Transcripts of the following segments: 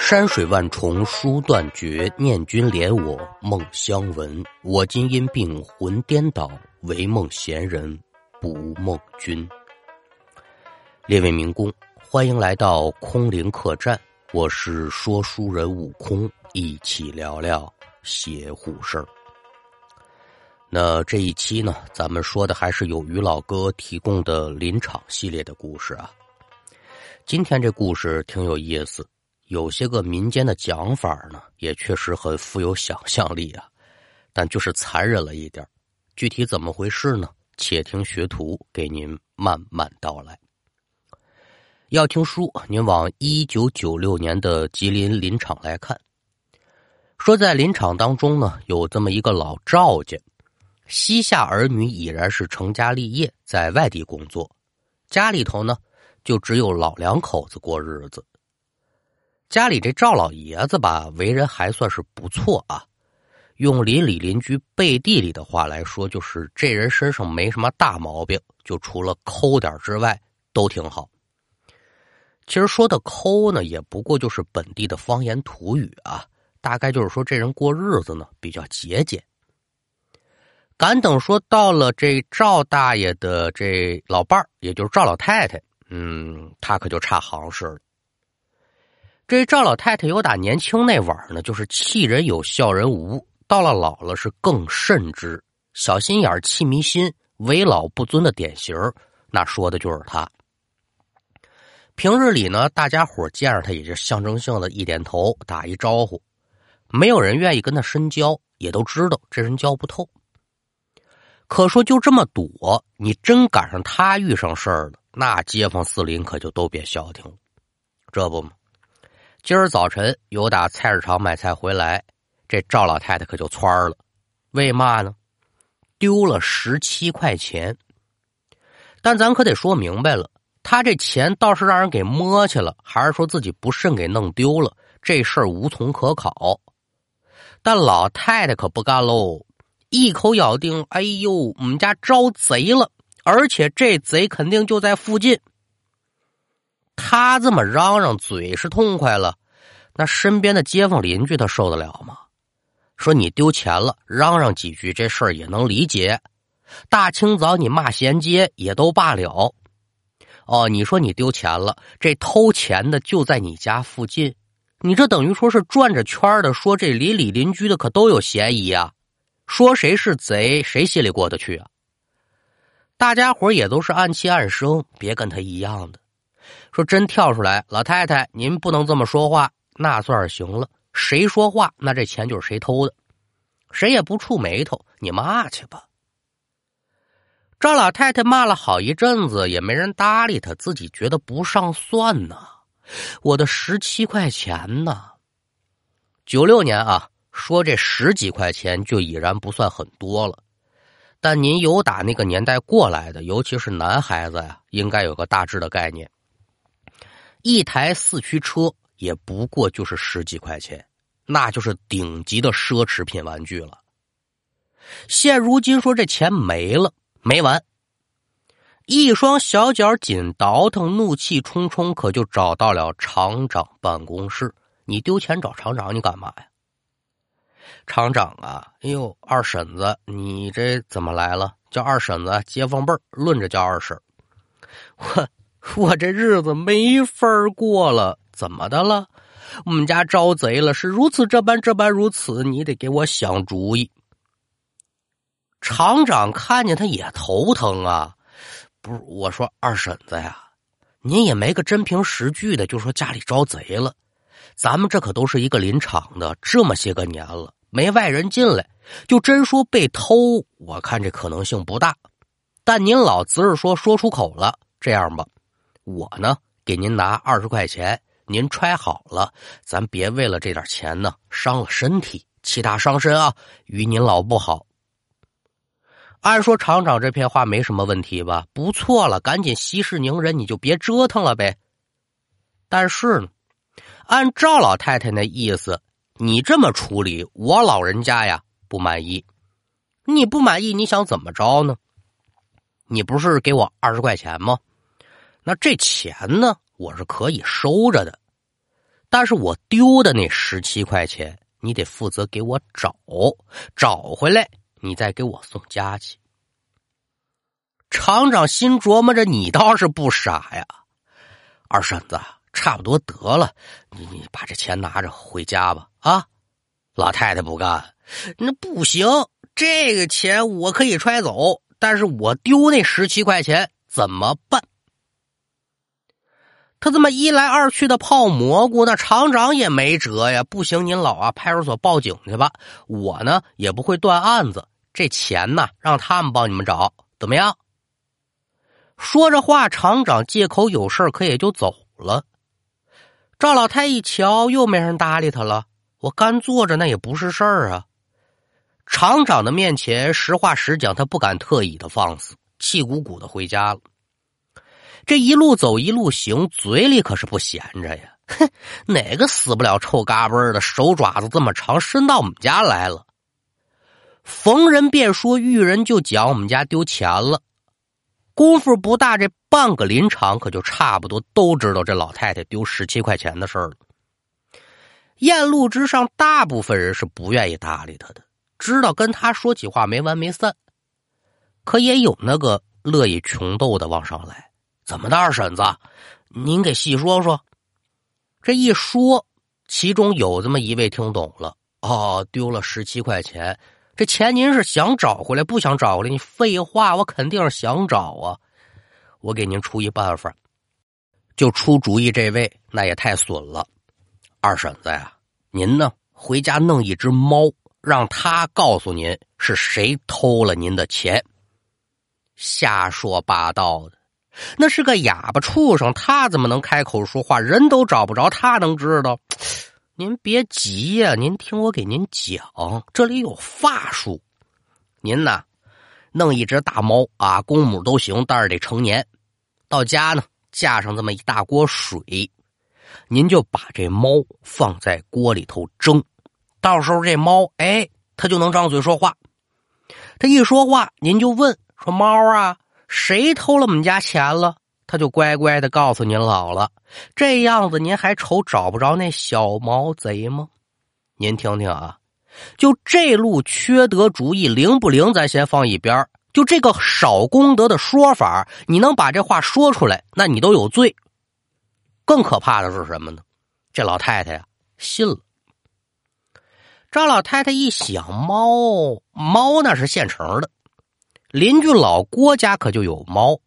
山水万重书断绝，念君怜我梦相闻。我今因病魂颠倒，唯梦闲人不梦君。列位民工，欢迎来到空灵客栈，我是说书人悟空，一起聊聊邪乎事儿。那这一期呢，咱们说的还是有于老哥提供的林场系列的故事啊。今天这故事挺有意思。有些个民间的讲法呢，也确实很富有想象力啊，但就是残忍了一点具体怎么回事呢？且听学徒给您慢慢道来。要听书，您往一九九六年的吉林林场来看。说在林场当中呢，有这么一个老赵家，膝下儿女已然是成家立业，在外地工作，家里头呢就只有老两口子过日子。家里这赵老爷子吧，为人还算是不错啊。用邻里邻居背地里的话来说，就是这人身上没什么大毛病，就除了抠点之外，都挺好。其实说的抠呢，也不过就是本地的方言土语啊，大概就是说这人过日子呢比较节俭。敢等说到了这赵大爷的这老伴儿，也就是赵老太太，嗯，他可就差行市了。这赵老太太有打年轻那晚呢，就是气人有笑人无；到了老了是更甚之，小心眼气迷心、为老不尊的典型那说的就是他。平日里呢，大家伙见着他也就象征性的一点头，打一招呼，没有人愿意跟他深交，也都知道这人交不透。可说就这么躲，你真赶上他遇上事儿了，那街坊四邻可就都别消停了，这不吗？今儿早晨有打菜市场买菜回来，这赵老太太可就蹿了。为嘛呢？丢了十七块钱。但咱可得说明白了，他这钱倒是让人给摸去了，还是说自己不慎给弄丢了？这事儿无从可考。但老太太可不干喽，一口咬定：“哎呦，我们家招贼了，而且这贼肯定就在附近。”他这么嚷嚷，嘴是痛快了，那身边的街坊邻居他受得了吗？说你丢钱了，嚷嚷几句这事儿也能理解。大清早你骂闲街也都罢了。哦，你说你丢钱了，这偷钱的就在你家附近，你这等于说是转着圈的说这邻里邻居的可都有嫌疑啊。说谁是贼，谁心里过得去啊？大家伙也都是暗气暗生，别跟他一样的。说真跳出来，老太太，您不能这么说话，那算是行了。谁说话，那这钱就是谁偷的，谁也不触眉头。你骂去吧。赵老太太骂了好一阵子，也没人搭理她，自己觉得不上算呢。我的十七块钱呢？九六年啊，说这十几块钱就已然不算很多了。但您有打那个年代过来的，尤其是男孩子呀，应该有个大致的概念。一台四驱车也不过就是十几块钱，那就是顶级的奢侈品玩具了。现如今说这钱没了没完，一双小脚紧倒腾，怒气冲冲，可就找到了厂长办公室。你丢钱找厂长，你干嘛呀？厂长啊，哎呦，二婶子，你这怎么来了？叫二婶子，街坊辈儿论着叫二婶。我。我这日子没法过了，怎么的了？我们家招贼了，是如此这般这般如此，你得给我想主意。厂长看见他也头疼啊，不是我说二婶子呀，您也没个真凭实据的，就说家里招贼了。咱们这可都是一个林场的，这么些个年了，没外人进来，就真说被偷，我看这可能性不大。但您老只是说说出口了，这样吧。我呢，给您拿二十块钱，您揣好了，咱别为了这点钱呢伤了身体，其他伤身啊，与您老不好。按说厂长这片话没什么问题吧？不错了，赶紧息事宁人，你就别折腾了呗。但是呢，按赵老太太那意思，你这么处理，我老人家呀不满意。你不满意，你想怎么着呢？你不是给我二十块钱吗？那这钱呢？我是可以收着的，但是我丢的那十七块钱，你得负责给我找，找回来你再给我送家去。厂长心琢磨着，你倒是不傻呀，二婶子，差不多得了，你你把这钱拿着回家吧。啊，老太太不干，那不行，这个钱我可以揣走，但是我丢那十七块钱怎么办？他这么一来二去的泡蘑菇，那厂长也没辙呀。不行，您老啊，派出所报警去吧。我呢也不会断案子，这钱呢让他们帮你们找，怎么样？说着话，厂长借口有事可也就走了。赵老太一瞧，又没人搭理他了。我干坐着那也不是事儿啊。厂长的面前，实话实讲，他不敢特意的放肆，气鼓鼓的回家了。这一路走一路行，嘴里可是不闲着呀！哼，哪个死不了臭嘎嘣的，手爪子这么长，伸到我们家来了？逢人便说，遇人就讲，我们家丢钱了。功夫不大，这半个林场可就差不多都知道这老太太丢十七块钱的事儿了。沿路之上，大部分人是不愿意搭理他的，知道跟他说起话没完没散。可也有那个乐意穷斗的往上来。怎么的，二婶子？您给细说说。这一说，其中有这么一位听懂了。哦，丢了十七块钱，这钱您是想找回来，不想找回来？你废话，我肯定是想找啊！我给您出一办法，就出主意。这位那也太损了，二婶子呀，您呢回家弄一只猫，让他告诉您是谁偷了您的钱。瞎说八道的。那是个哑巴畜生，他怎么能开口说话？人都找不着，他能知道？您别急呀，您听我给您讲，这里有法术。您呐，弄一只大猫啊，公母都行，但是得成年。到家呢，架上这么一大锅水，您就把这猫放在锅里头蒸。到时候这猫，哎，它就能张嘴说话。它一说话，您就问说：“猫啊。”谁偷了我们家钱了？他就乖乖的告诉您老了。这样子您还愁找不着那小毛贼吗？您听听啊，就这路缺德主意灵不灵？咱先放一边就这个少功德的说法，你能把这话说出来，那你都有罪。更可怕的是什么呢？这老太太呀，信了。赵老太太一想，猫猫那是现成的。邻居老郭家可就有猫，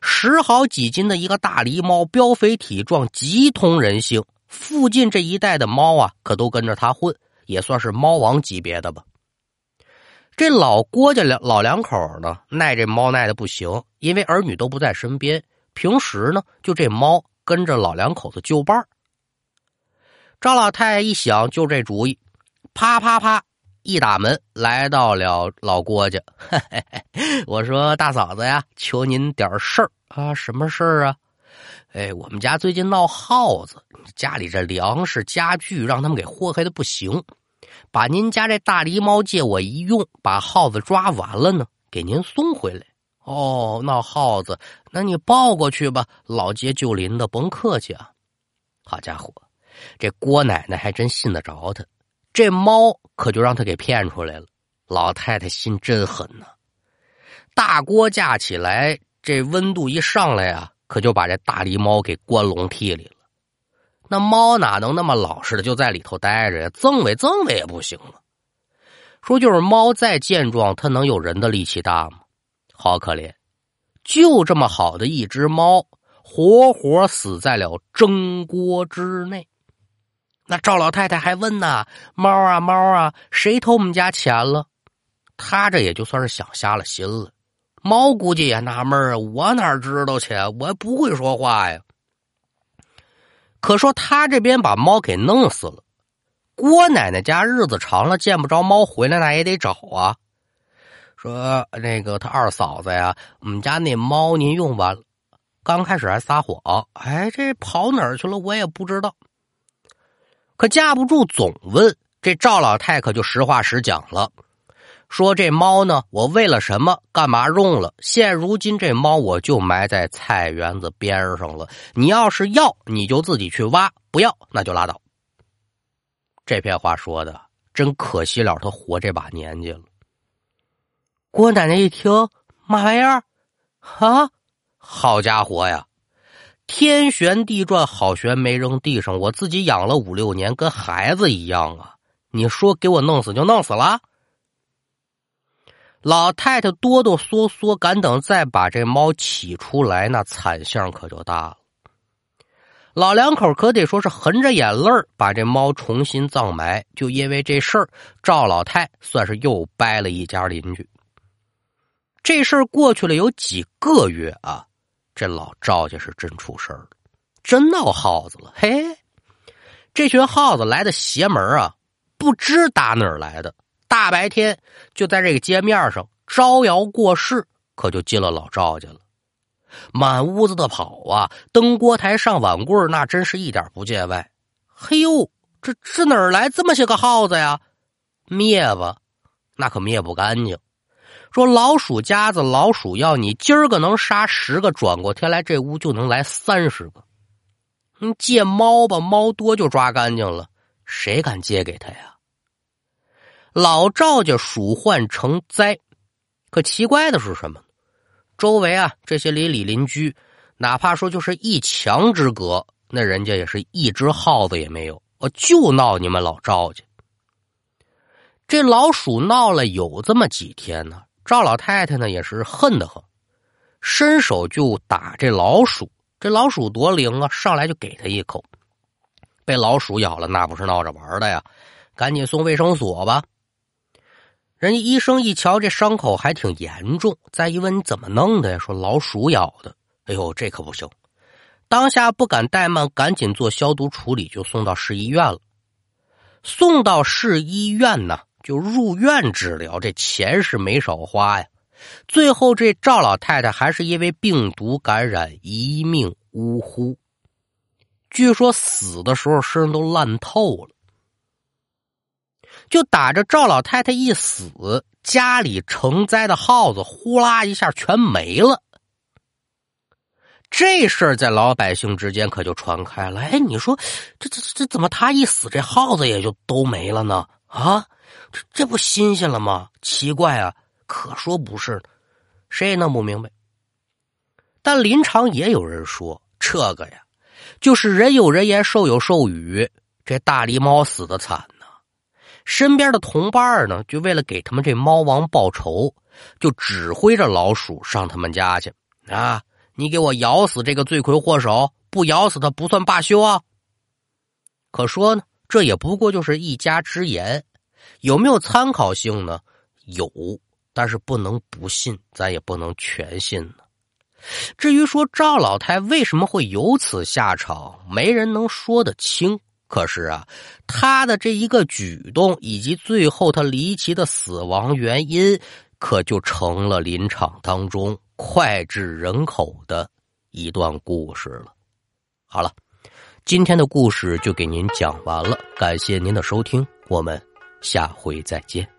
十好几斤的一个大狸猫，膘肥体壮，极通人性。附近这一带的猫啊，可都跟着他混，也算是猫王级别的吧。这老郭家两老两口呢，耐这猫耐的不行，因为儿女都不在身边，平时呢，就这猫跟着老两口子就伴儿赵老太太一想，就这主意，啪啪啪。一打门，来到了老郭家。我说：“大嫂子呀，求您点事儿啊，什么事儿啊？哎，我们家最近闹耗子，家里这粮食家具让他们给祸害的不行。把您家这大狸猫借我一用，把耗子抓完了呢，给您送回来。哦，闹耗子，那你抱过去吧，老街旧邻的，甭客气啊。好家伙，这郭奶奶还真信得着他。”这猫可就让他给骗出来了，老太太心真狠呐！大锅架起来，这温度一上来呀，可就把这大狸猫给关笼屉里了。那猫哪能那么老实的就在里头待着呀？赠委赠委也不行了。说就是猫再健壮，它能有人的力气大吗？好可怜，就这么好的一只猫，活活死在了蒸锅之内。那赵老太太还问呢：“猫啊猫啊，谁偷我们家钱了？”他这也就算是想瞎了心了。猫估计也纳闷啊，我哪知道去？我不会说话呀。可说他这边把猫给弄死了，郭奶奶家日子长了见不着猫回来，那也得找啊。说那个他二嫂子呀，我们家那猫您用完了，刚开始还撒谎，哎，这跑哪儿去了？我也不知道。可架不住总问，这赵老太可就实话实讲了，说这猫呢，我为了什么，干嘛用了？现如今这猫我就埋在菜园子边上了。你要是要，你就自己去挖；不要，那就拉倒。这篇话说的真可惜了，他活这把年纪了。郭奶奶一听，嘛玩意儿啊？好家伙呀！天旋地转，好悬没扔地上。我自己养了五六年，跟孩子一样啊！你说给我弄死就弄死了？老太太哆哆嗦嗦，敢等再把这猫起出来，那惨相可就大了。老两口可得说是含着眼泪把这猫重新葬埋。就因为这事儿，赵老太算是又掰了一家邻居。这事儿过去了有几个月啊。这老赵家是真出事儿了，真闹耗子了。嘿，这群耗子来的邪门啊，不知打哪儿来的，大白天就在这个街面上招摇过市，可就进了老赵家了，满屋子的跑啊，登锅台上碗柜那真是一点不见外。嘿呦，这这哪儿来这么些个耗子呀？灭吧，那可灭不干净。说老鼠夹子老鼠药，你今儿个能杀十个，转过天来这屋就能来三十个。你借猫吧，猫多就抓干净了，谁敢借给他呀？老赵家鼠患成灾，可奇怪的是什么？周围啊这些邻里邻居，哪怕说就是一墙之隔，那人家也是一只耗子也没有，我就闹你们老赵家。这老鼠闹了有这么几天呢。赵老太太呢也是恨得很，伸手就打这老鼠。这老鼠多灵啊，上来就给他一口。被老鼠咬了，那不是闹着玩的呀！赶紧送卫生所吧。人家医生一瞧，这伤口还挺严重。再一问，你怎么弄的呀？说老鼠咬的。哎呦，这可不行！当下不敢怠慢，赶紧做消毒处理，就送到市医院了。送到市医院呢。就入院治疗，这钱是没少花呀。最后这赵老太太还是因为病毒感染一命呜呼，据说死的时候身上都烂透了。就打着赵老太太一死，家里成灾的耗子呼啦一下全没了。这事儿在老百姓之间可就传开了。哎，你说这这这怎么他一死，这耗子也就都没了呢？啊？这这不新鲜了吗？奇怪啊，可说不是，谁也弄不明白。但临场也有人说，这个呀，就是人有人言，兽有兽语。这大狸猫死的惨呢，身边的同伴呢，就为了给他们这猫王报仇，就指挥着老鼠上他们家去啊！你给我咬死这个罪魁祸首，不咬死他不算罢休啊！可说呢，这也不过就是一家之言。有没有参考性呢？有，但是不能不信，咱也不能全信呢。至于说赵老太为什么会有此下场，没人能说得清。可是啊，他的这一个举动，以及最后他离奇的死亡原因，可就成了林场当中脍炙人口的一段故事了。好了，今天的故事就给您讲完了，感谢您的收听，我们。下回再见。